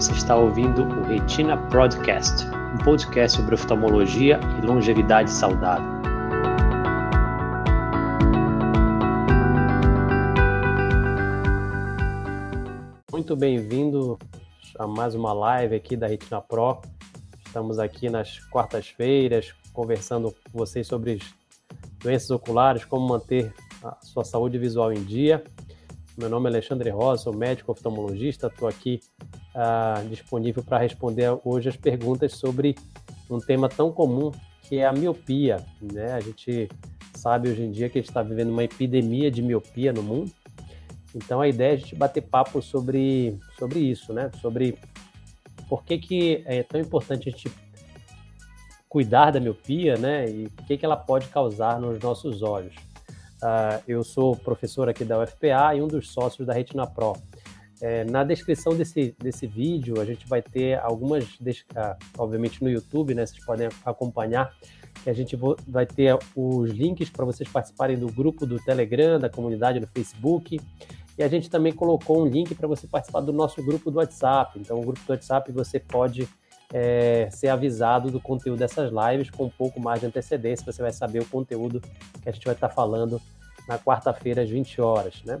Você está ouvindo o Retina Podcast, um podcast sobre oftalmologia e longevidade saudável. Muito bem-vindo a mais uma live aqui da Retina Pro. Estamos aqui nas quartas-feiras conversando com vocês sobre doenças oculares, como manter a sua saúde visual em dia. Meu nome é Alexandre Rosa, sou médico oftalmologista, estou aqui uh, disponível para responder hoje as perguntas sobre um tema tão comum que é a miopia. Né? A gente sabe hoje em dia que a gente está vivendo uma epidemia de miopia no mundo, então a ideia é a gente bater papo sobre, sobre isso, né? sobre por que, que é tão importante a gente cuidar da miopia né? e o que, que ela pode causar nos nossos olhos. Uh, eu sou professor aqui da UFPA e um dos sócios da Retina Pro. É, na descrição desse, desse vídeo, a gente vai ter algumas, uh, obviamente no YouTube, né? Vocês podem acompanhar, que a gente vai ter os links para vocês participarem do grupo do Telegram, da comunidade no Facebook. E a gente também colocou um link para você participar do nosso grupo do WhatsApp. Então, o grupo do WhatsApp você pode é, ser avisado do conteúdo dessas lives com um pouco mais de antecedência. Você vai saber o conteúdo que a gente vai estar falando na quarta-feira às 20 horas, né?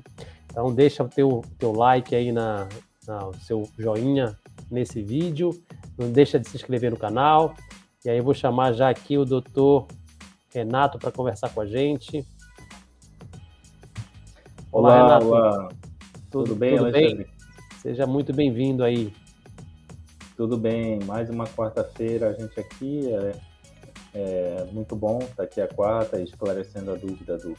Então deixa o teu, teu like aí na, na o seu joinha nesse vídeo, não deixa de se inscrever no canal. E aí eu vou chamar já aqui o doutor Renato para conversar com a gente. Olá, olá Renato. Olá. Tudo, tudo bem, tudo bem? Seja muito bem-vindo aí. Tudo bem, mais uma quarta-feira a gente aqui. É, é muito bom estar aqui a quarta esclarecendo a dúvida do,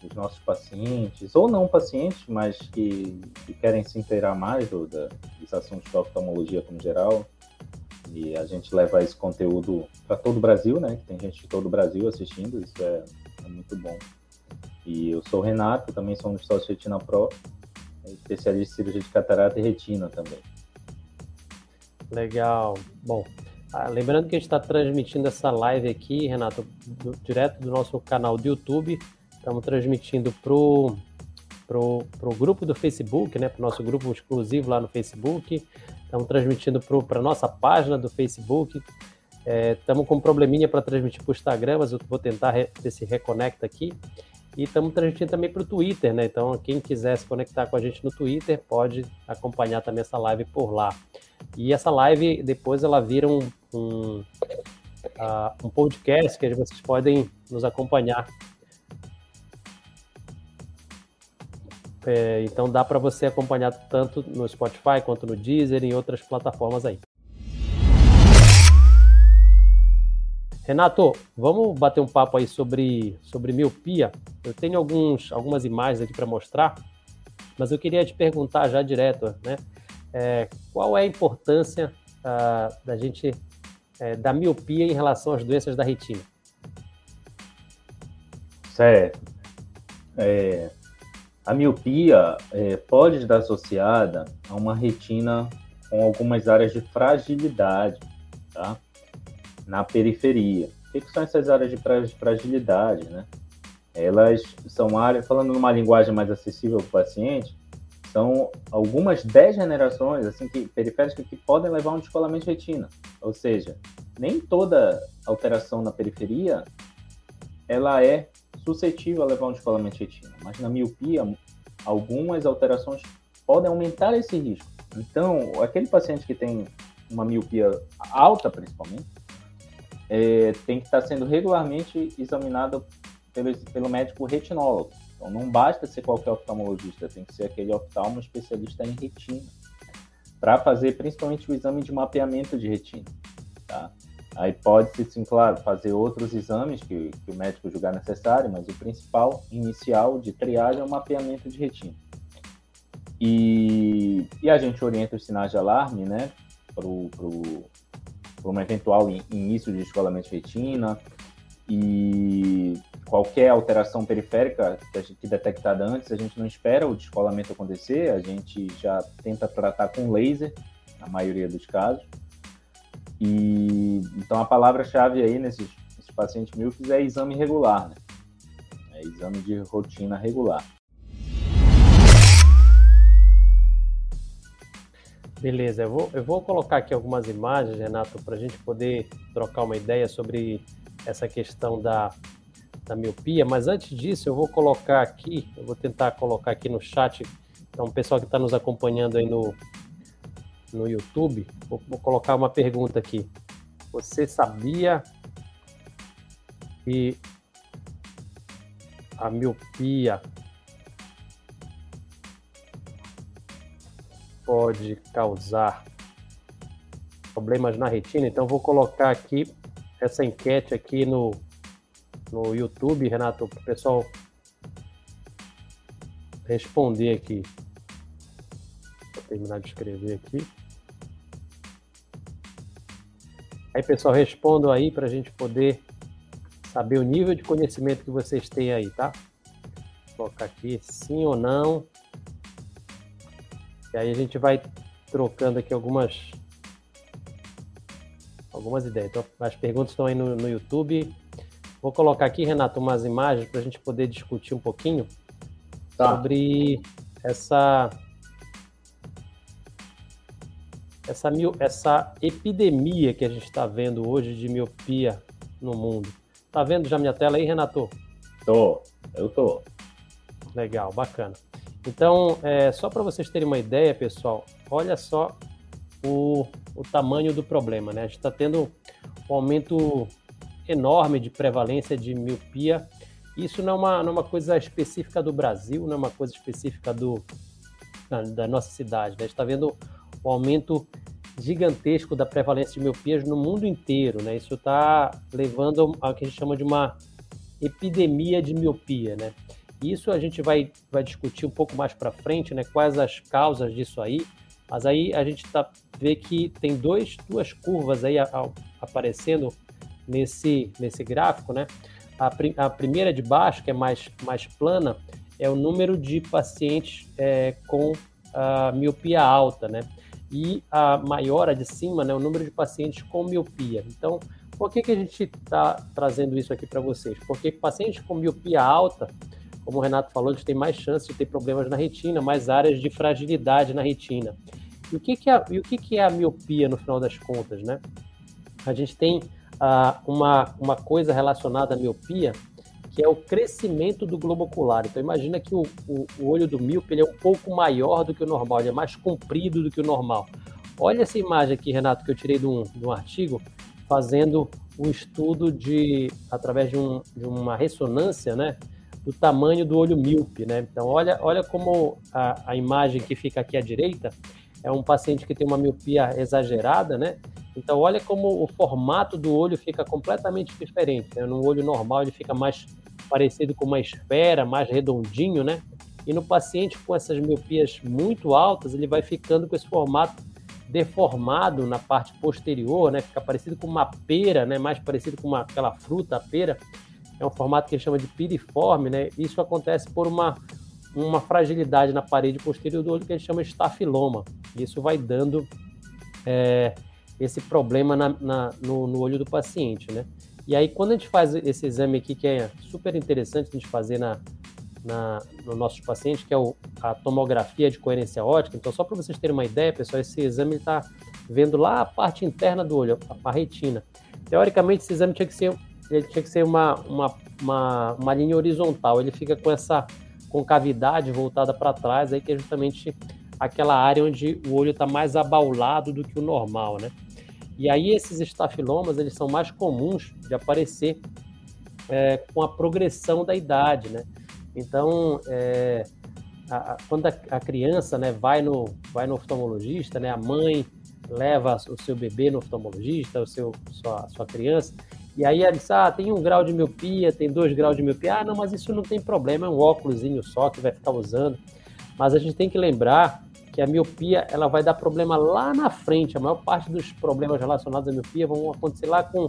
dos nossos pacientes, ou não pacientes, mas que, que querem se inteirar mais do, da, dos assuntos da oftalmologia como geral. E a gente leva esse conteúdo para todo o Brasil, né? Que tem gente de todo o Brasil assistindo, isso é, é muito bom. E eu sou o Renato, também sou um dos sócios Retina Pro, especialista em cirurgia de catarata e retina também. Legal. Bom, ah, lembrando que a gente está transmitindo essa live aqui, Renato, do, direto do nosso canal do YouTube. Estamos transmitindo pro pro, pro grupo do Facebook, né? Para o nosso grupo exclusivo lá no Facebook. Estamos transmitindo para a nossa página do Facebook. Estamos é, com um probleminha para transmitir para o Instagram, mas eu vou tentar ver se reconecta aqui. E estamos transmitindo também para o Twitter, né? Então, quem quiser se conectar com a gente no Twitter, pode acompanhar também essa live por lá. E essa live, depois, ela vira um, um, uh, um podcast que vocês podem nos acompanhar. É, então, dá para você acompanhar tanto no Spotify quanto no Deezer e em outras plataformas aí. Renato, vamos bater um papo aí sobre, sobre miopia. Eu tenho alguns, algumas imagens aqui para mostrar, mas eu queria te perguntar já direto, né? É, qual é a importância uh, da gente é, da miopia em relação às doenças da retina? Certo. É, a miopia é, pode estar associada a uma retina com algumas áreas de fragilidade, tá? Na periferia. O que, que são essas áreas de fragilidade, né? Elas são áreas, falando numa linguagem mais acessível para o paciente, são algumas degenerações assim que periféricas que podem levar a um descolamento de retina. Ou seja, nem toda alteração na periferia ela é suscetível a levar a um descolamento de retina, mas na miopia algumas alterações podem aumentar esse risco. Então, aquele paciente que tem uma miopia alta, principalmente, é, tem que estar sendo regularmente examinado pelo, pelo médico retinólogo. Então, não basta ser qualquer oftalmologista, tem que ser aquele oftalmo especialista em retina, para fazer principalmente o exame de mapeamento de retina. Tá? Aí pode-se, sim, claro, fazer outros exames que, que o médico julgar necessário, mas o principal, inicial, de triagem é o mapeamento de retina. E, e a gente orienta os sinais de alarme, né, para um eventual início de descolamento de retina e qualquer alteração periférica que detectada antes, a gente não espera o descolamento acontecer, a gente já tenta tratar com laser, na maioria dos casos. E então a palavra-chave aí nesses, nesses pacientes míopes é exame regular, né? É exame de rotina regular. Beleza, eu vou, eu vou colocar aqui algumas imagens, Renato, para a gente poder trocar uma ideia sobre essa questão da, da miopia, mas antes disso eu vou colocar aqui, eu vou tentar colocar aqui no chat, então o pessoal que está nos acompanhando aí no, no YouTube, vou, vou colocar uma pergunta aqui. Você sabia que a miopia pode causar problemas na retina? Então vou colocar aqui essa enquete aqui no, no YouTube, Renato, para o pessoal responder aqui. Vou terminar de escrever aqui. Aí, pessoal, respondam aí para a gente poder saber o nível de conhecimento que vocês têm aí, tá? Vou colocar aqui sim ou não. E aí a gente vai trocando aqui algumas algumas ideias. Então, as perguntas estão aí no, no YouTube. Vou colocar aqui, Renato, umas imagens para a gente poder discutir um pouquinho tá. sobre essa essa, essa epidemia que a gente está vendo hoje de miopia no mundo. Tá vendo já minha tela aí, Renato? Tô, eu tô. Legal, bacana. Então, é, só para vocês terem uma ideia, pessoal, olha só o, o tamanho do problema, né? A gente está tendo um aumento enorme de prevalência de miopia. Isso não é uma, não é uma coisa específica do Brasil, não é uma coisa específica do, da, da nossa cidade. Né? A gente está vendo um aumento gigantesco da prevalência de miopias no mundo inteiro. Né? Isso está levando ao que a gente chama de uma epidemia de miopia. Né? Isso a gente vai, vai discutir um pouco mais para frente, né? quais as causas disso aí. Mas aí a gente tá, vê que tem dois, duas curvas aí a, a, aparecendo nesse, nesse gráfico, né? A, a, primeira de baixo, que é mais, mais plana, é o número de pacientes é, com a miopia alta, né? E a maior, a de cima, né, o número de pacientes com miopia. Então, por que, que a gente está trazendo isso aqui para vocês? Porque pacientes com miopia alta, como o Renato falou, eles têm mais chance de ter problemas na retina, mais áreas de fragilidade na retina. E o que, que, é, e o que, que é a miopia no final das contas, né? A gente tem ah, uma, uma coisa relacionada à miopia, que é o crescimento do globo ocular. Então imagina que o, o, o olho do míope ele é um pouco maior do que o normal, ele é mais comprido do que o normal. Olha essa imagem aqui, Renato, que eu tirei de um, de um artigo fazendo um estudo de através de, um, de uma ressonância, né, do tamanho do olho míope, né? Então olha, olha como a, a imagem que fica aqui à direita é um paciente que tem uma miopia exagerada, né? Então, olha como o formato do olho fica completamente diferente. Né? No olho normal, ele fica mais parecido com uma esfera, mais redondinho, né? E no paciente com essas miopias muito altas, ele vai ficando com esse formato deformado na parte posterior, né? Fica parecido com uma pera, né? Mais parecido com uma, aquela fruta, a pera. É um formato que gente chama de piriforme, né? Isso acontece por uma, uma fragilidade na parede posterior do olho que gente chama de estafiloma. Isso vai dando é, esse problema na, na, no, no, olho do paciente, né? E aí, quando a gente faz esse exame aqui, que é super interessante a gente fazer na, na, no nossos pacientes, que é o, a tomografia de coerência ótica. Então, só para vocês terem uma ideia, pessoal, esse exame está vendo lá a parte interna do olho, a, a, retina. Teoricamente, esse exame tinha que ser, ele tinha que ser uma, uma, uma, uma linha horizontal. Ele fica com essa concavidade voltada para trás, aí que é justamente aquela área onde o olho está mais abaulado do que o normal, né? E aí esses estafilomas eles são mais comuns de aparecer é, com a progressão da idade, né? Então, é, a, a, quando a, a, criança né, vai, no, vai no oftalmologista, né, a mãe leva o seu bebê no oftalmologista, o seu, sua, sua criança, e aí ela diz, ah, tem um grau de miopia, tem dois graus de miopia. Ah, não, mas isso não tem problema, é um óculosinho só que vai ficar usando. Mas a gente tem que lembrar que a miopia ela vai dar problema lá na frente. A maior parte dos problemas relacionados à miopia vão acontecer lá com,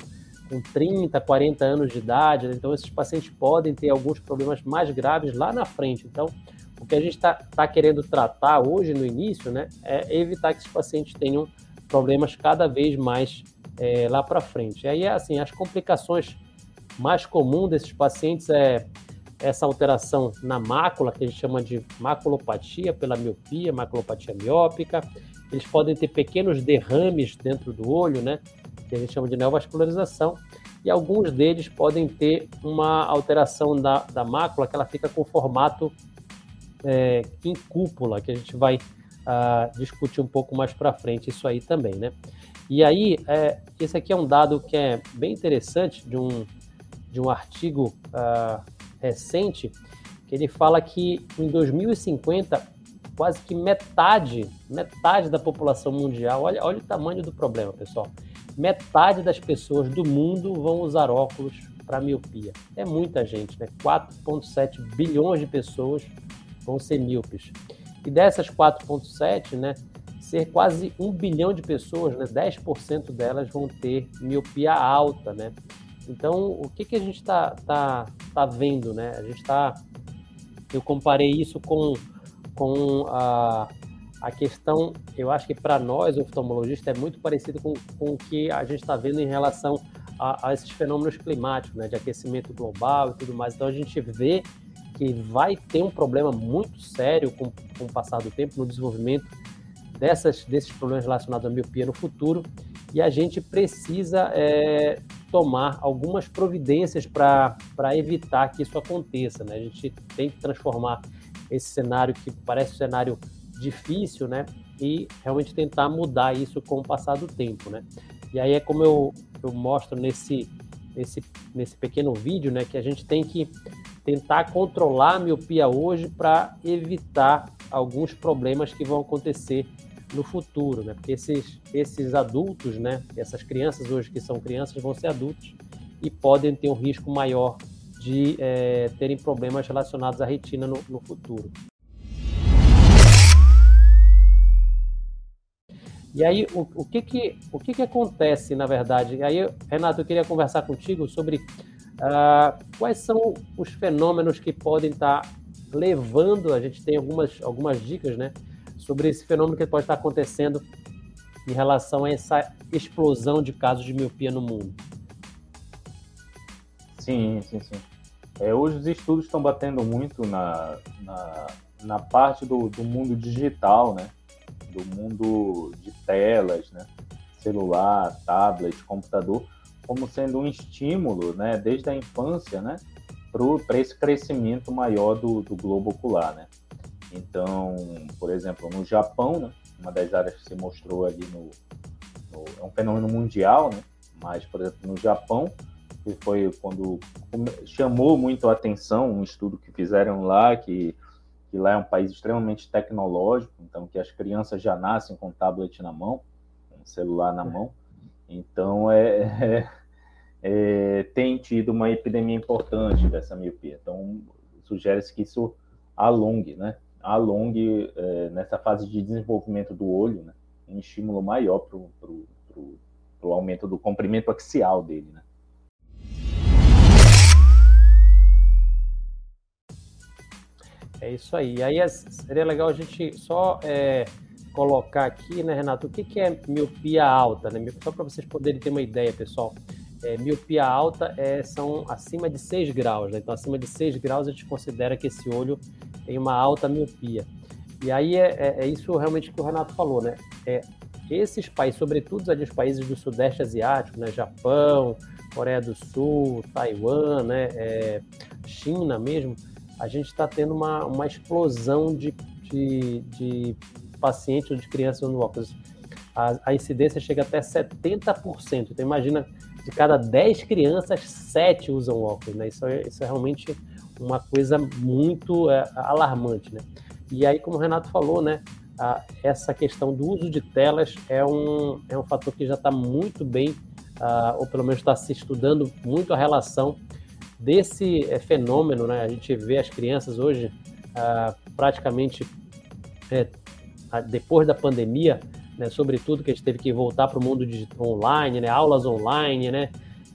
com 30, 40 anos de idade. Né? Então, esses pacientes podem ter alguns problemas mais graves lá na frente. Então, o que a gente está tá querendo tratar hoje no início né, é evitar que esses pacientes tenham problemas cada vez mais é, lá para frente. Aí, assim, as complicações mais comuns desses pacientes é essa alteração na mácula, que a gente chama de maculopatia pela miopia, maculopatia miópica, eles podem ter pequenos derrames dentro do olho, né? Que a gente chama de neovascularização. E alguns deles podem ter uma alteração da, da mácula, que ela fica com formato é, em cúpula, que a gente vai uh, discutir um pouco mais para frente isso aí também, né? E aí, é, esse aqui é um dado que é bem interessante de um, de um artigo uh, recente, que ele fala que em 2050 quase que metade, metade da população mundial, olha, olha o tamanho do problema, pessoal. Metade das pessoas do mundo vão usar óculos para miopia. É muita gente, né? 4,7 bilhões de pessoas vão ser míopes. E dessas 4,7, né, ser quase um bilhão de pessoas, né, 10% delas vão ter miopia alta, né? Então, o que, que a gente está tá, tá vendo, né? A gente está... Eu comparei isso com, com a, a questão, eu acho que para nós, oftalmologistas, é muito parecido com, com o que a gente está vendo em relação a, a, esses fenômenos climáticos, né, de aquecimento global e tudo mais. Então, a gente vê que vai ter um problema muito sério com, com o passar do tempo no desenvolvimento dessas, desses problemas relacionados à miopia no futuro e a gente precisa é, tomar algumas providências para evitar que isso aconteça. Né? A gente tem que transformar esse cenário que parece um cenário difícil, né? E realmente tentar mudar isso com o passar do tempo, né? E aí é como eu, eu mostro nesse, nesse, nesse pequeno vídeo, né? Que a gente tem que tentar controlar a miopia hoje para evitar alguns problemas que vão acontecer no futuro, né? Porque esses, esses adultos, né? Essas crianças hoje que são crianças vão ser adultos e podem ter um risco maior de é, terem problemas relacionados à retina no, no futuro. E aí, o, o, que, que, o que, que acontece, na verdade? Aí, Renato, eu queria conversar contigo sobre Uh, quais são os fenômenos que podem estar tá levando? A gente tem algumas, algumas dicas, né, sobre esse fenômeno que pode estar acontecendo em relação a essa explosão de casos de miopia no mundo. Sim, sim, sim. É, hoje os estudos estão batendo muito na, na, na parte do, do mundo digital, né? Do mundo de telas, né? Celular, tablet, computador como sendo um estímulo, né, desde a infância, né, para esse crescimento maior do, do globo ocular, né. Então, por exemplo, no Japão, né, uma das áreas que se mostrou ali no, no é um fenômeno mundial, né, mas, por exemplo, no Japão, que foi quando chamou muito a atenção um estudo que fizeram lá, que, que lá é um país extremamente tecnológico, então que as crianças já nascem com tablet na mão, com celular na mão. Então, é, é é, tem tido uma epidemia importante dessa miopia. Então, sugere-se que isso alongue, né? Alongue é, nessa fase de desenvolvimento do olho, né? Um estímulo maior para o aumento do comprimento axial dele, né? É isso aí. Aí seria legal a gente só é, colocar aqui, né, Renato, o que, que é miopia alta, né? Só para vocês poderem ter uma ideia, pessoal é, miopia alta é, são acima de 6 graus. Né? Então, acima de 6 graus, a gente considera que esse olho tem uma alta miopia. E aí é, é, é isso realmente que o Renato falou, né? É, esses países, sobretudo ali os países do Sudeste Asiático, né? Japão, Coreia do Sul, Taiwan, né? É, China mesmo, a gente está tendo uma, uma explosão de, de, de pacientes ou de crianças no óculos. A, a incidência chega até 70%. Então, imagina de cada 10 crianças, 7 usam óculos, né? Isso é, isso é realmente uma coisa muito é, alarmante, né? E aí, como o Renato falou, né? A, essa questão do uso de telas é um, é um fator que já está muito bem, a, ou pelo menos está se estudando muito a relação desse é, fenômeno, né? A gente vê as crianças hoje praticamente é, depois da pandemia, né? Sobretudo que a gente teve que voltar para o mundo digital online, né? Aulas online, né?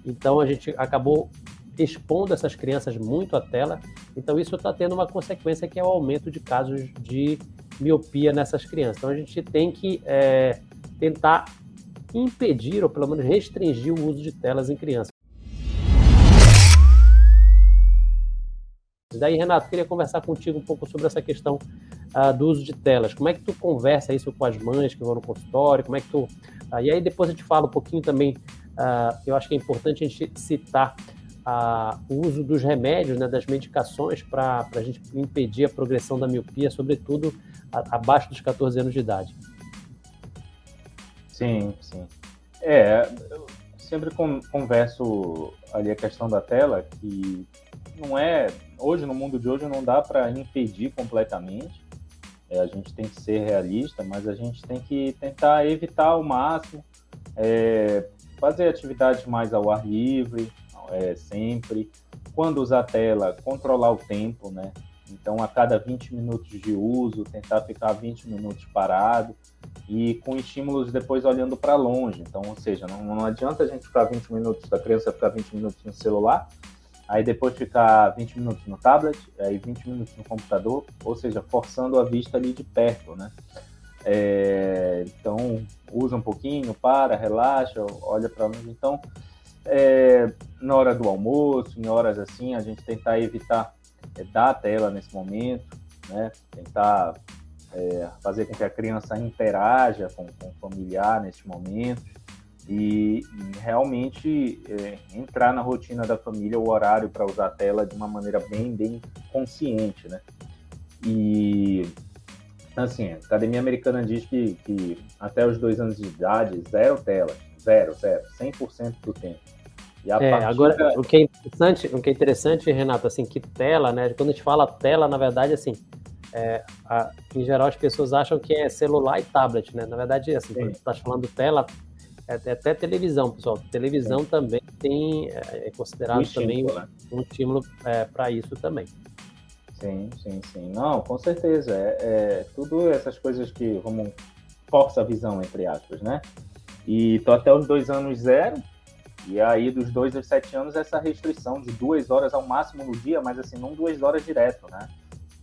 Então a gente acabou expondo essas crianças muito à tela. Então isso está tendo uma consequência que é o aumento de casos de miopia nessas crianças. Então a gente tem que é, tentar impedir ou pelo menos restringir o uso de telas em crianças. Daí, Renato, queria conversar contigo um pouco sobre essa questão uh, do uso de telas? Como é que tu conversa isso com as mães que vão no consultório? Como é que tu... Uh, e aí depois a gente fala um pouquinho também, uh, eu acho que é importante a gente citar o uso dos remédios, né, das medicações para a gente impedir a progressão da miopia, sobretudo a, abaixo dos 14 anos de idade. Sim, sim. É, eu sempre converso ali a questão da tela, que não é hoje no mundo de hoje não dá para impedir completamente. É, a gente tem que ser realista, mas a gente tem que tentar evitar ao máximo é, fazer atividades mais ao ar livre, é, sempre. Quando usar tela, controlar o tempo, né? Então, a cada 20 minutos de uso, tentar ficar 20 minutos parado e com estímulos depois olhando para longe. Então, ou seja, não, não adianta a gente ficar 20 minutos, da criança ficar 20 minutos no celular, aí depois ficar 20 minutos no tablet, aí 20 minutos no computador, ou seja, forçando a vista ali de perto, né? É, então, usa um pouquinho, para, relaxa, olha para longe. Então, é, na hora do almoço, em horas assim, a gente tentar evitar é, dar a tela nesse momento, né? Tentar é, fazer com que a criança interaja com, com o familiar nesse momento e realmente é, entrar na rotina da família o horário para usar a tela de uma maneira bem, bem consciente, né? E assim, a Academia Americana diz que, que até os dois anos de idade, zero tela, zero, zero, 100% do tempo. É, agora, o que é interessante, o que é interessante, Renato, assim, que tela, né? Quando a gente fala tela, na verdade, assim, é, a, em geral as pessoas acham que é celular e tablet, né? Na verdade, assim, Sim. quando tu tá falando tela, é, é, até televisão, pessoal. Televisão Sim. também tem, é, é considerado um também estímulo, né? um estímulo é, para isso também. Sim, sim, sim. Não, com certeza. É, é, tudo essas coisas que vamos força a visão, entre aspas, né? E tô até os dois anos zero, e aí dos dois aos sete anos essa restrição de duas horas ao máximo no dia, mas assim, não duas horas direto, né?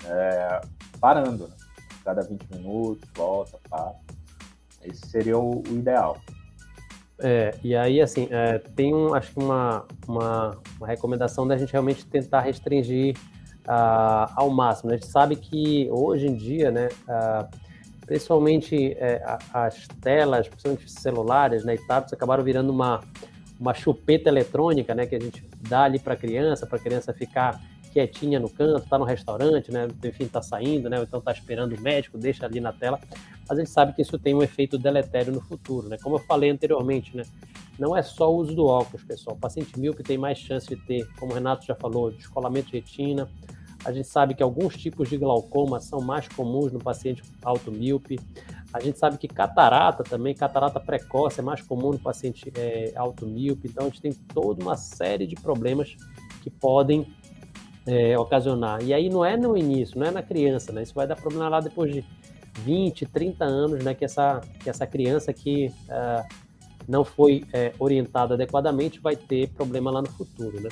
É, parando, né? cada 20 minutos, volta, para. Esse seria o, o ideal. É, e aí, assim, é, tem um, acho que uma, uma, uma, recomendação da gente realmente tentar restringir uh, ao máximo. A gente sabe que hoje em dia, né, uh, principalmente é, as telas, principalmente celulares né, e tablets, acabaram virando uma, uma chupeta eletrônica, né, que a gente dá ali para a criança, para a criança ficar quietinha no canto, está no restaurante, né? Enfim, está saindo, né? Então está esperando o médico, deixa ali na tela. Mas a gente sabe que isso tem um efeito deletério no futuro, né? Como eu falei anteriormente, né? Não é só o uso do óculos, pessoal. O paciente míope tem mais chance de ter, como o Renato já falou, descolamento de retina. A gente sabe que alguns tipos de glaucoma são mais comuns no paciente automíope. A gente sabe que catarata também, catarata precoce é mais comum no paciente é, automíope. Então a gente tem toda uma série de problemas que podem é, ocasionar. E aí não é no início, não é na criança, né? Isso vai dar problema lá depois de 20, 30 anos, né? Que essa, que essa criança que uh, não foi é, orientada adequadamente vai ter problema lá no futuro, né?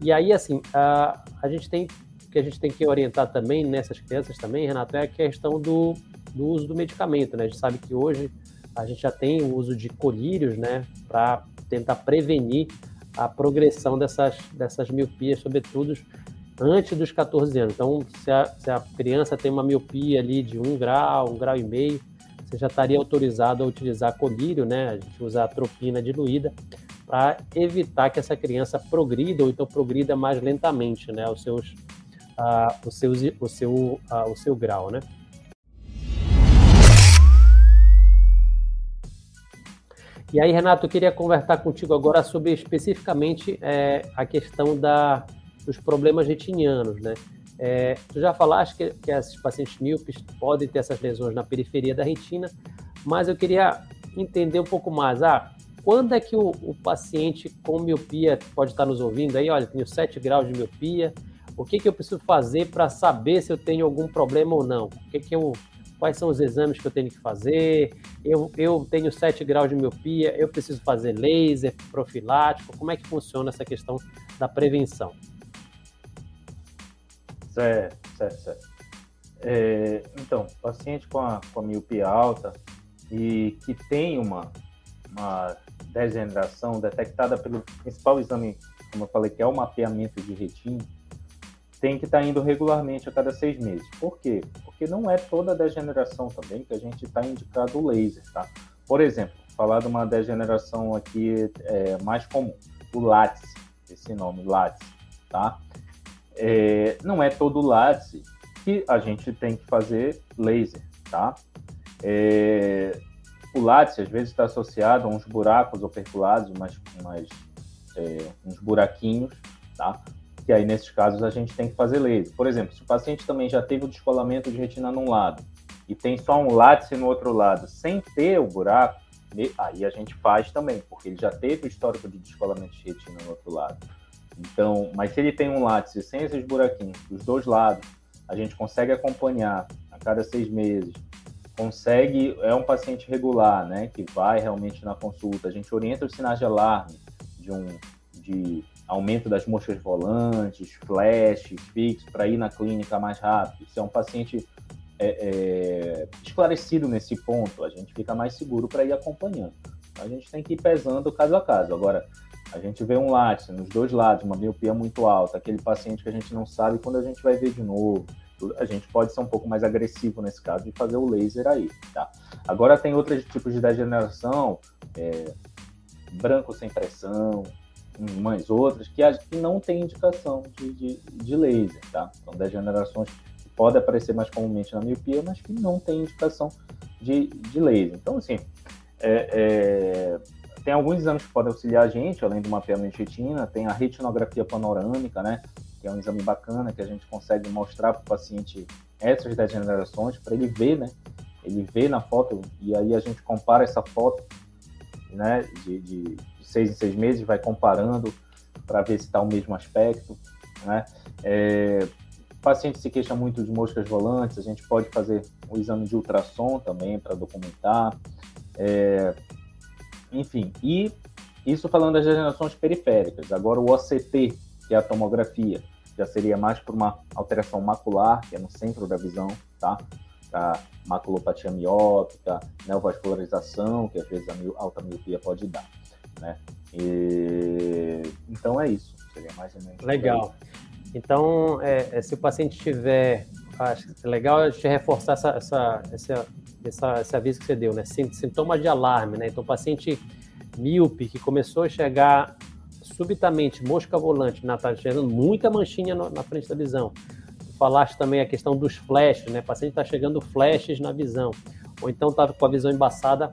E aí, assim, uh, a gente tem que a gente tem que orientar também nessas crianças também, Renato, é a questão do, do uso do medicamento, né? A gente sabe que hoje a gente já tem o uso de colírios, né? Para tentar prevenir a progressão dessas, dessas miopias, sobretudo antes dos 14 anos. Então, se a, se a criança tem uma miopia ali de um grau, um grau e meio, você já estaria autorizado a utilizar colírio, né? A gente usa a tropina diluída para evitar que essa criança progrida ou então progrida mais lentamente, né? Os seus, uh, os seus, o seu, uh, o seu grau, né? E aí, Renato, eu queria conversar contigo agora sobre especificamente é, a questão da, dos problemas retinianos, né? É, tu já falaste que, que esses pacientes míopes podem ter essas lesões na periferia da retina, mas eu queria entender um pouco mais. Ah, quando é que o, o paciente com miopia pode estar nos ouvindo aí? Olha, tenho 7 graus de miopia. O que, que eu preciso fazer para saber se eu tenho algum problema ou não? O que, que eu, quais são os exames que eu tenho que fazer? Eu, eu tenho 7 graus de miopia, eu preciso fazer laser profilático? Como é que funciona essa questão da prevenção? Certo, certo, certo. É, então, paciente com a, com a miopia alta e que tem uma, uma degeneração detectada pelo principal exame, como eu falei, que é o mapeamento de retina, tem que estar tá indo regularmente a cada seis meses. Por quê? Porque não é toda degeneração também que a gente está indicado o laser, tá? Por exemplo, falar de uma degeneração aqui é, mais comum, o látice, esse nome, látice, tá? É, não é todo látice que a gente tem que fazer laser, tá? É, o látice às vezes está associado a uns buracos operculados, umas, umas, é, uns buraquinhos, tá? Que aí nesses casos a gente tem que fazer laser. Por exemplo, se o paciente também já teve o descolamento de retina num lado e tem só um látice no outro lado, sem ter o buraco, aí a gente faz também, porque ele já teve o histórico de descolamento de retina no outro lado. Então, mas se ele tem um látice sem esses buraquinhos dos dois lados, a gente consegue acompanhar a cada seis meses, consegue, é um paciente regular, né, que vai realmente na consulta, a gente orienta os sinais de alarme de um de aumento das moscas volantes, flashes, fixos, para ir na clínica mais rápido. Se é um paciente é, é, esclarecido nesse ponto, a gente fica mais seguro para ir acompanhando. A gente tem que ir pesando caso a caso. Agora, a gente vê um látice nos dois lados, uma miopia muito alta, aquele paciente que a gente não sabe quando a gente vai ver de novo. A gente pode ser um pouco mais agressivo nesse caso e fazer o laser aí, tá? Agora tem outros tipos de degeneração, é, branco sem pressão, umas outras, que, que não tem indicação de, de, de laser, tá? São degenerações que podem aparecer mais comumente na miopia, mas que não tem indicação de, de laser. Então, assim, é, é, tem alguns exames que podem auxiliar a gente, além do mapeamento de retina, tem a retinografia panorâmica, né? Que é um exame bacana que a gente consegue mostrar para o paciente essas degenerações, para ele ver, né? Ele vê na foto e aí a gente compara essa foto, né? De, de seis em seis meses, vai comparando para ver se está o mesmo aspecto, né? É, paciente se queixa muito de moscas volantes, a gente pode fazer o exame de ultrassom também para documentar. É, enfim, e isso falando das degenerações periféricas. Agora o OCT, que é a tomografia, já seria mais por uma alteração macular, que é no centro da visão, tá? A maculopatia miópica, neovascularização, que às vezes a alta miopia pode dar né? E, então é isso, seria mais ou menos. Legal. Então, é, é, se o paciente tiver, acho que é legal a gente reforçar essa, essa, essa, essa, esse aviso que você deu, né? Sintomas de alarme, né? Então, o paciente míope que começou a chegar subitamente, mosca volante, na tá chegando muita manchinha no, na frente da visão. falaste também a questão dos flashes, né? O paciente está chegando flashes na visão, ou então está com a visão embaçada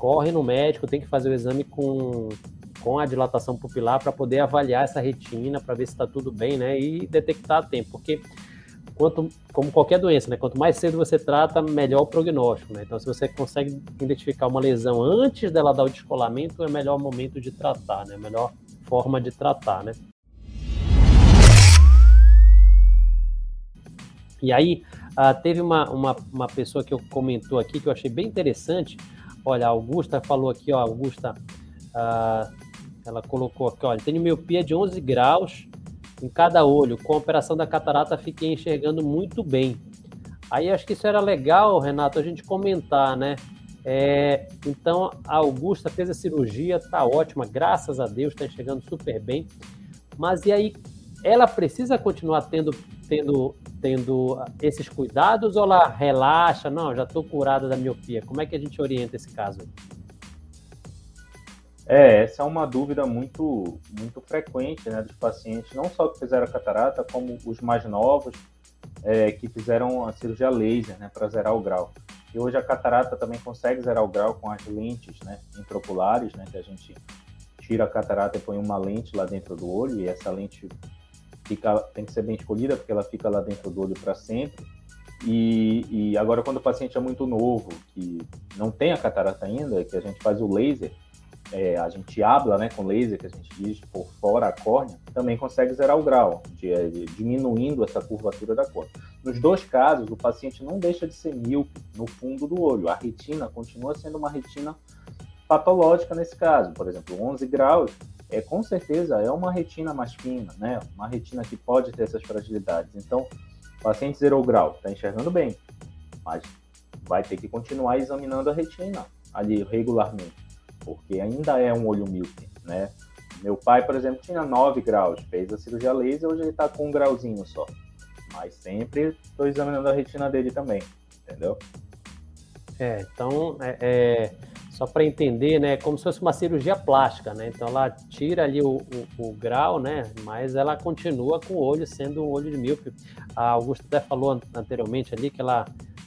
corre no médico, tem que fazer o exame com, com a dilatação pupilar para poder avaliar essa retina, para ver se está tudo bem, né? E detectar a tempo, porque quanto, como qualquer doença, né? Quanto mais cedo você trata, melhor o prognóstico, né? Então, se você consegue identificar uma lesão antes dela dar o descolamento, é o melhor momento de tratar, né? A melhor forma de tratar, né? E aí, uh, teve uma, uma, uma pessoa que eu comentou aqui que eu achei bem interessante, Olha, a Augusta falou aqui, ó, Augusta, uh, ela colocou aqui, olha, tem miopia de 11 graus em cada olho. Com a operação da catarata, fiquei enxergando muito bem. Aí acho que isso era legal, Renato, a gente comentar, né? É, então a Augusta fez a cirurgia, tá ótima, graças a Deus, está enxergando super bem. Mas e aí, ela precisa continuar tendo, tendo tendo esses cuidados ou ela relaxa? Não, já estou curada da miopia. Como é que a gente orienta esse caso? É, essa é uma dúvida muito, muito frequente né, dos pacientes, não só que fizeram catarata, como os mais novos é, que fizeram a cirurgia laser né, para zerar o grau. E hoje a catarata também consegue zerar o grau com as lentes né, intraoculares, né, que a gente tira a catarata e põe uma lente lá dentro do olho, e essa lente fica, tem que ser bem escolhida, porque ela fica lá dentro do olho para sempre. E, e, agora, quando o paciente é muito novo, que não tem a catarata ainda, que a gente faz o laser, é, a gente habla né, com laser, que a gente diz por fora a córnea, também consegue zerar o grau, de, de, diminuindo essa curvatura da córnea. Nos dois casos, o paciente não deixa de ser míope no fundo do olho. A retina continua sendo uma retina patológica nesse caso. Por exemplo, 11 graus é com certeza é uma retina mais fina, né? Uma retina que pode ter essas fragilidades. Então, paciente zerou grau, está enxergando bem, mas vai ter que continuar examinando a retina ali regularmente, porque ainda é um olho míope, né? Meu pai, por exemplo, tinha 9 graus, fez a cirurgia laser, hoje ele está com um grauzinho só. Mas sempre estou examinando a retina dele também, entendeu? É, então, é, é só para entender, né, como se fosse uma cirurgia plástica, né? Então ela tira ali o, o, o, grau, né? Mas ela continua com o olho sendo um olho de míope. A Augusta até falou anteriormente ali que ela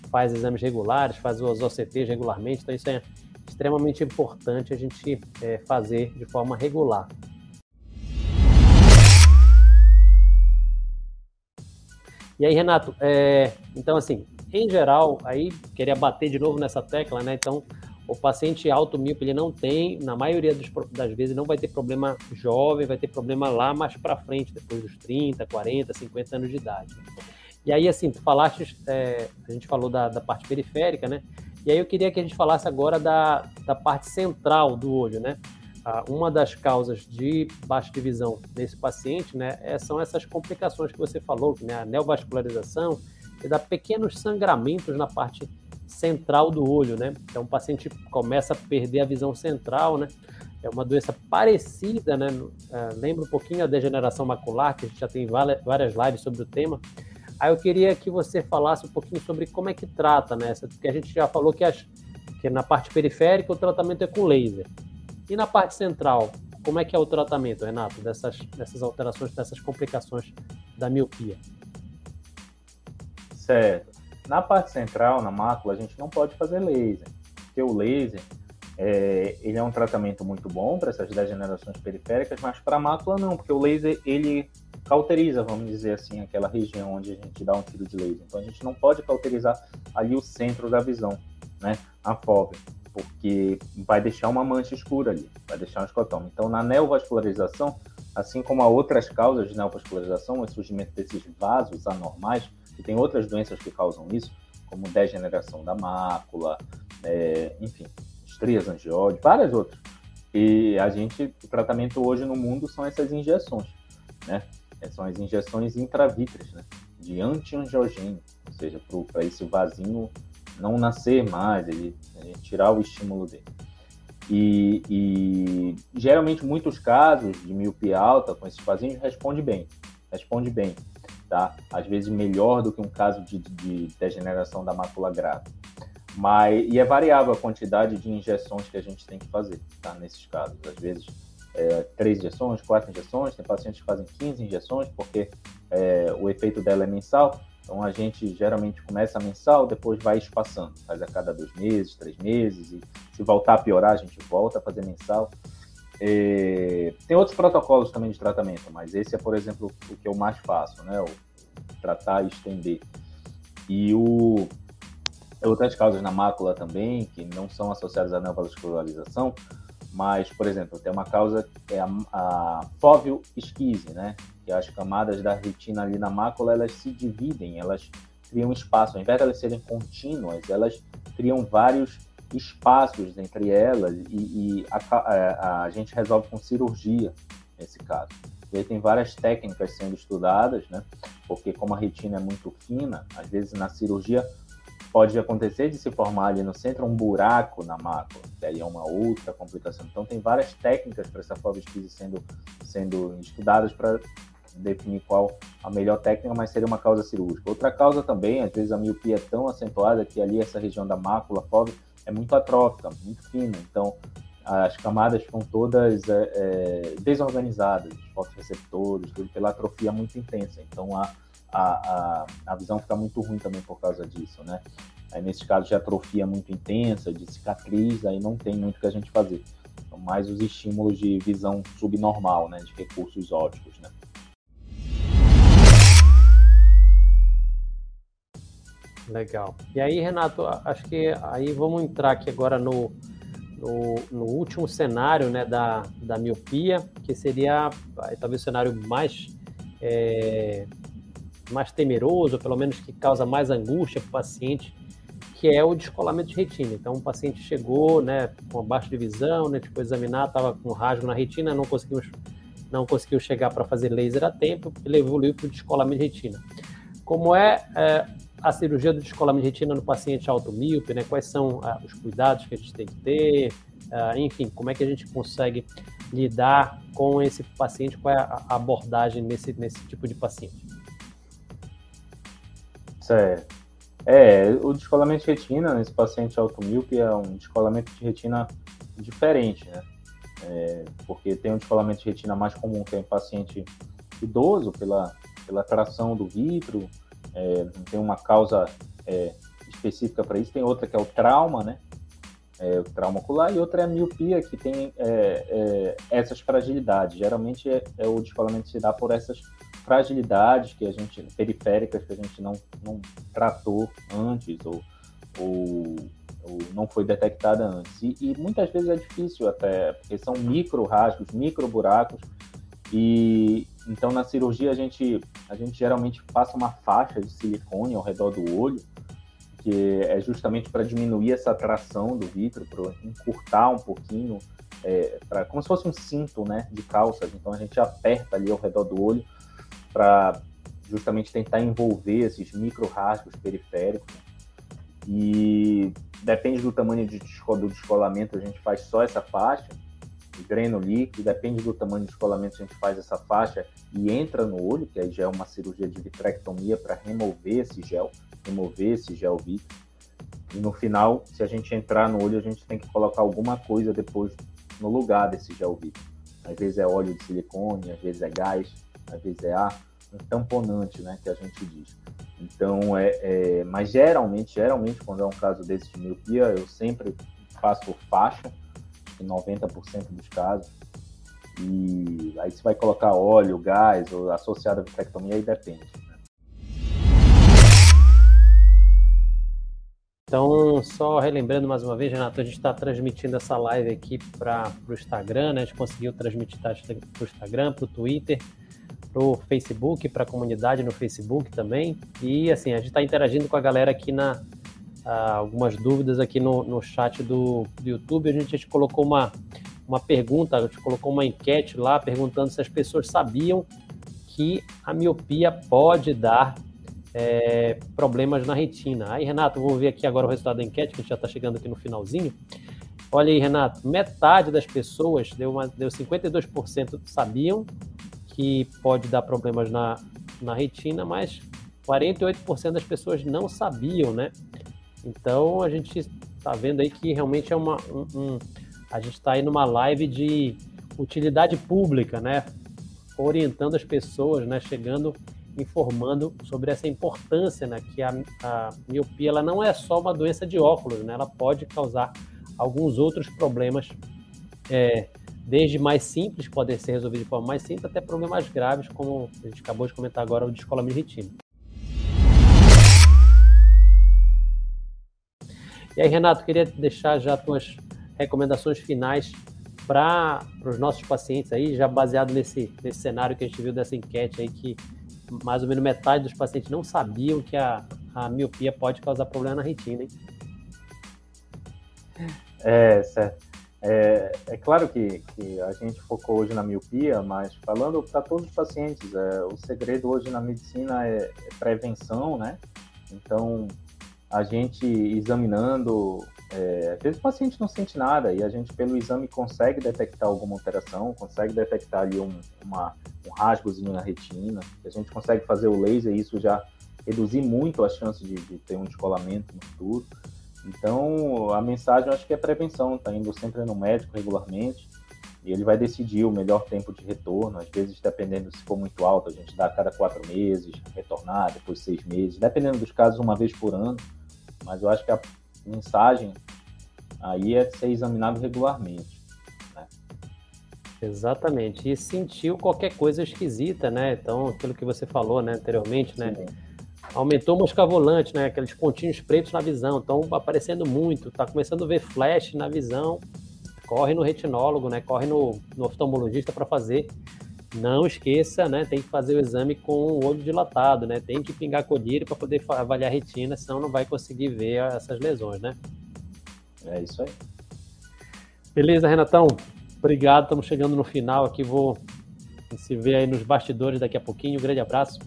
faz exames regulares, faz os OCTs regularmente, então isso é extremamente importante a gente é, fazer de forma regular. E aí, Renato, é, então assim, em geral, aí queria bater de novo nessa tecla, né? Então, o paciente alto míope, ele não tem, na maioria das vezes, não vai ter problema jovem, vai ter problema lá mais para frente, depois dos 30, 40, 50 anos de idade. E aí, assim, tu falaste, é, a gente falou da, da, parte periférica, né? E aí eu queria que a gente falasse agora da, da parte central do olho, né? Ah, uma das causas de baixa de visão nesse paciente, né, é, são essas complicações que você falou, né, a neovascularização e dá pequenos sangramentos na parte central do olho, né? Então o paciente começa a perder a visão central, né? É uma doença parecida, né? Uh, lembra um pouquinho a degeneração macular, que a gente já tem várias lives sobre o tema. Aí eu queria que você falasse um pouquinho sobre como é que trata né? porque a gente já falou que, as, que na parte periférica o tratamento é com laser. E na parte central, como é que é o tratamento, Renato, dessas, dessas alterações, dessas complicações da miopia? Certo. Na parte central, na mácula, a gente não pode fazer laser, porque o laser é, ele é um tratamento muito bom para essas degenerações periféricas, mas para a mácula não, porque o laser ele cauteriza, vamos dizer assim, aquela região onde a gente dá um tiro de laser. Então a gente não pode cauterizar ali o centro da visão, né, a fóvea, porque vai deixar uma mancha escura ali, vai deixar um escotoma. Então na neovascularização, assim como há outras causas de neovascularização, o surgimento desses vasos anormais, e tem outras doenças que causam isso, como degeneração da mácula, é, enfim, estrias angiode, várias outras. E a gente, o tratamento hoje no mundo são essas injeções, né? É, são as injeções intravítreas, né? De antiangiogênio, ou seja, para esse vasinho não nascer mais, ele, ele tirar o estímulo dele. E, e, geralmente muitos casos de miopia alta com esses vasinhos responde bem, responde bem tá? Às vezes melhor do que um caso de, de degeneração da mácula grave. Mas, e é variável a quantidade de injeções que a gente tem que fazer, tá? Nesses casos. Às vezes, é, três injeções, quatro injeções, tem pacientes que fazem 15 injeções, porque é, o efeito dela é mensal. Então, a gente geralmente começa mensal, depois vai espaçando, faz a cada dois meses, três meses, e se voltar a piorar, a gente volta a fazer mensal. É, tem outros protocolos também de tratamento, mas esse é, por exemplo, o que eu mais faço, né? O tratar e estender. E o outras causas na mácula também, que não são associadas à neovascularização, mas, por exemplo, tem uma causa que é a, a fóvio esquise, né? Que as camadas da retina ali na mácula, elas se dividem, elas criam espaço. Ao invés de elas serem contínuas, elas criam vários espaços entre elas e, e a, a, a, gente resolve com cirurgia nesse caso. E aí tem várias técnicas sendo estudadas, né? Porque como a retina é muito fina, às vezes na cirurgia pode acontecer de se formar ali no centro um buraco na mácula, que aí é uma outra complicação. Então tem várias técnicas para essa fobia sendo sendo estudadas para definir qual a melhor técnica, mas seria uma causa cirúrgica. Outra causa também, às vezes a miopia é tão acentuada que ali essa região da mácula, fóvea, é muito atrófica, muito fina, então as camadas ficam todas é, é, desorganizadas, os fotoreceptores, tudo pela atrofia muito intensa, então a, a, a, visão fica muito ruim também por causa disso, né? Aí, nesse caso de atrofia muito intensa, de cicatriz, aí não tem muito que a gente fazer. São mais os estímulos de visão subnormal, né? De recursos ópticos, né? Legal. E aí, Renato, acho que aí vamos entrar aqui agora no, no, no último cenário né, da, da miopia, que seria talvez o cenário mais, é, mais temeroso, pelo menos que causa mais angústia para o paciente, que é o descolamento de retina. Então, o paciente chegou né, com baixa de visão, né, tipo, examinar, estava com rasgo na retina, não conseguimos não conseguiu chegar para fazer laser a tempo, ele evoluiu para o descolamento de retina. Como é, é a cirurgia do descolamento de retina no paciente automíope, né? Quais são ah, os cuidados que a gente tem que ter, ah, enfim, como é que a gente consegue lidar com esse paciente? Qual é a abordagem nesse, nesse tipo de paciente? Certo. É, o descolamento de retina nesse paciente automíope é um descolamento de retina diferente, né? É, porque tem um descolamento de retina mais comum que é em paciente idoso, pela, pela tração do vidro, é, tem uma causa é, específica para isso, tem outra que é o trauma, né? É, o trauma ocular, e outra é a miopia, que tem é, é, essas fragilidades. Geralmente é, é, o descolamento se dá por essas fragilidades que a gente, periféricas que a gente não, não tratou antes, ou, ou, ou não foi detectada antes. E, e, muitas vezes é difícil até, porque são micro rasgos, micro buracos, e então na cirurgia a gente, a gente geralmente passa uma faixa de silicone ao redor do olho, que é justamente para diminuir essa tração do vítreo, para encurtar um pouquinho, é, pra, como se fosse um cinto né, de calças. Então a gente aperta ali ao redor do olho para justamente tentar envolver esses micro rasgos periféricos. E depende do tamanho de, do descolamento, a gente faz só essa faixa, dreno líquido, depende do tamanho do descolamento, a gente faz essa faixa e entra no olho, que aí já é uma cirurgia de vitrectomia para remover esse gel remover esse gel vítreo. E no final, se a gente entrar no olho, a gente tem que colocar alguma coisa depois no lugar desse gel vítreo. Às vezes é óleo de silicone, às vezes é gás, às vezes é ar, um tamponante, né, que a gente diz. Então, é, é, mas geralmente, geralmente, quando é um caso desse de miopia, eu sempre faço faixa, em 90% dos casos. E aí se vai colocar óleo, gás, ou associado à vitrectomia, aí depende. Então, só relembrando mais uma vez, Renato, a gente está transmitindo essa live aqui para o Instagram, né? A gente conseguiu transmitir para o Instagram, para o Twitter, para o Facebook, para a comunidade no Facebook também. E assim, a gente está interagindo com a galera aqui na. Uh, algumas dúvidas aqui no, no chat do, do YouTube. A gente, a gente colocou uma, uma pergunta, a gente colocou uma enquete lá perguntando se as pessoas sabiam que a miopia pode dar é, problemas na retina. Aí, Renato, vou ver aqui agora o resultado da enquete, que a gente já está chegando aqui no finalzinho. Olha aí, Renato, metade das pessoas, deu, uma, deu 52% sabiam que pode dar problemas na, na retina, mas 48% das pessoas não sabiam, né? Então a gente está vendo aí que realmente é uma. Um, um, a gente está aí numa live de utilidade pública, né? Orientando as pessoas, né? Chegando informando sobre essa importância, né, que a, a, miopia ela não é só uma doença de óculos, né, ela pode causar alguns outros problemas, é, desde mais simples, podem ser resolvidos de forma mais simples, até problemas graves, como a gente acabou de comentar agora, o descolamento de retina. E aí, Renato, queria deixar já tuas recomendações finais para os nossos pacientes aí, já baseado nesse, nesse cenário que a gente viu dessa enquete aí que mais ou menos metade dos pacientes não sabiam que a, a miopia pode causar problema na retina, hein? É, certo. É, é claro que, que, a gente focou hoje na miopia, mas falando para todos os pacientes, é, o segredo hoje na medicina é, é prevenção, né? Então, a gente examinando, é, às vezes o paciente não sente nada e a gente pelo exame consegue detectar alguma alteração, consegue detectar ali um, uma, um rasgozinho na retina, a gente consegue fazer o laser e isso já reduzir muito a chance de, de ter um descolamento no futuro. Então, a mensagem eu acho que é prevenção, tá indo sempre no médico regularmente e ele vai decidir o melhor tempo de retorno. Às vezes, dependendo se for muito alto, a gente dá a cada quatro meses, retornar, depois seis meses, dependendo dos casos, uma vez por ano. Mas eu acho que a mensagem aí é ser examinado regularmente. Né? Exatamente. E sentiu qualquer coisa esquisita, né? Então, aquilo que você falou né, anteriormente, né? Sim. Aumentou o moscavolante, né? Aqueles pontinhos pretos na visão. Estão aparecendo muito. Está começando a ver flash na visão. Corre no retinólogo, né? Corre no, no oftalmologista para fazer não esqueça, né? Tem que fazer o exame com o olho dilatado, né? Tem que pingar colírio para poder avaliar a retina, senão não vai conseguir ver essas lesões, né? É isso aí. Beleza, Renatão. Obrigado. Estamos chegando no final aqui. Vou se ver aí nos bastidores daqui a pouquinho. Um grande abraço.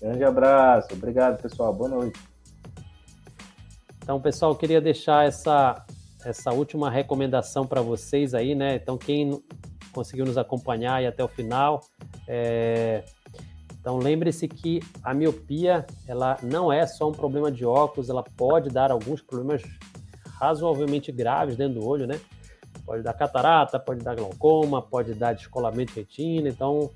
Grande abraço. Obrigado, pessoal. Boa noite. Então, pessoal, queria deixar essa essa última recomendação para vocês aí, né? Então, quem conseguiu nos acompanhar e até o final. É... Então lembre-se que a miopia ela não é só um problema de óculos, ela pode dar alguns problemas razoavelmente graves dentro do olho, né? Pode dar catarata, pode dar glaucoma, pode dar descolamento de retina. Então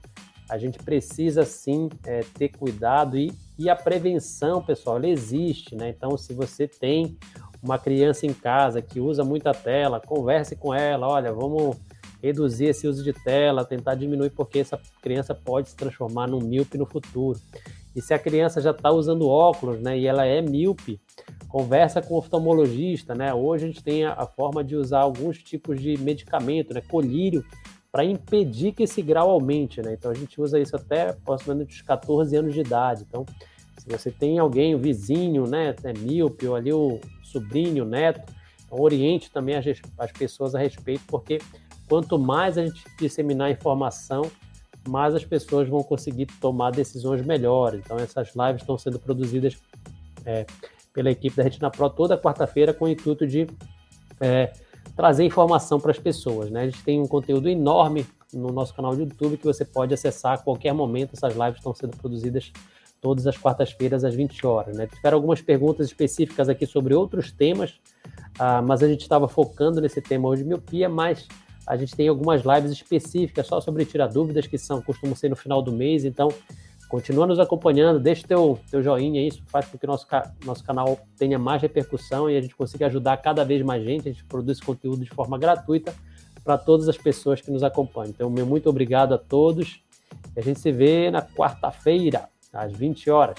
a gente precisa sim é, ter cuidado e, e a prevenção, pessoal, ela existe, né? Então se você tem uma criança em casa que usa muita tela, converse com ela, olha, vamos reduzir esse uso de tela, tentar diminuir, porque essa criança pode se transformar num míope no futuro. E se a criança já está usando óculos, né, e ela é míope, conversa com o oftalmologista, né? Hoje a gente tem a, forma de usar alguns tipos de medicamento, né, colírio, para impedir que esse grau aumente, né? Então a gente usa isso até aproximadamente os 14 anos de idade. Então, se você tem alguém, o vizinho, né, é míope, ou ali o sobrinho, o neto, então, oriente também as, as pessoas a respeito, porque quanto mais a gente disseminar informação, mais as pessoas vão conseguir tomar decisões melhores. Então, essas lives estão sendo produzidas é, pela equipe da Retina Pro toda quarta-feira com o intuito de é, trazer informação para as pessoas. Né? A gente tem um conteúdo enorme no nosso canal de YouTube que você pode acessar a qualquer momento. Essas lives estão sendo produzidas todas as quartas-feiras às 20 horas. Né? Tiveram algumas perguntas específicas aqui sobre outros temas, uh, mas a gente estava focando nesse tema hoje de miopia, mas a gente tem algumas lives específicas só sobre tirar dúvidas, que são costumam ser no final do mês, então continua nos acompanhando, deixa teu, teu joinha, isso faz com que nosso, nosso canal tenha mais repercussão e a gente consiga ajudar cada vez mais gente, a gente produz conteúdo de forma gratuita para todas as pessoas que nos acompanham. Então, meu muito obrigado a todos a gente se vê na quarta-feira, às 20 horas.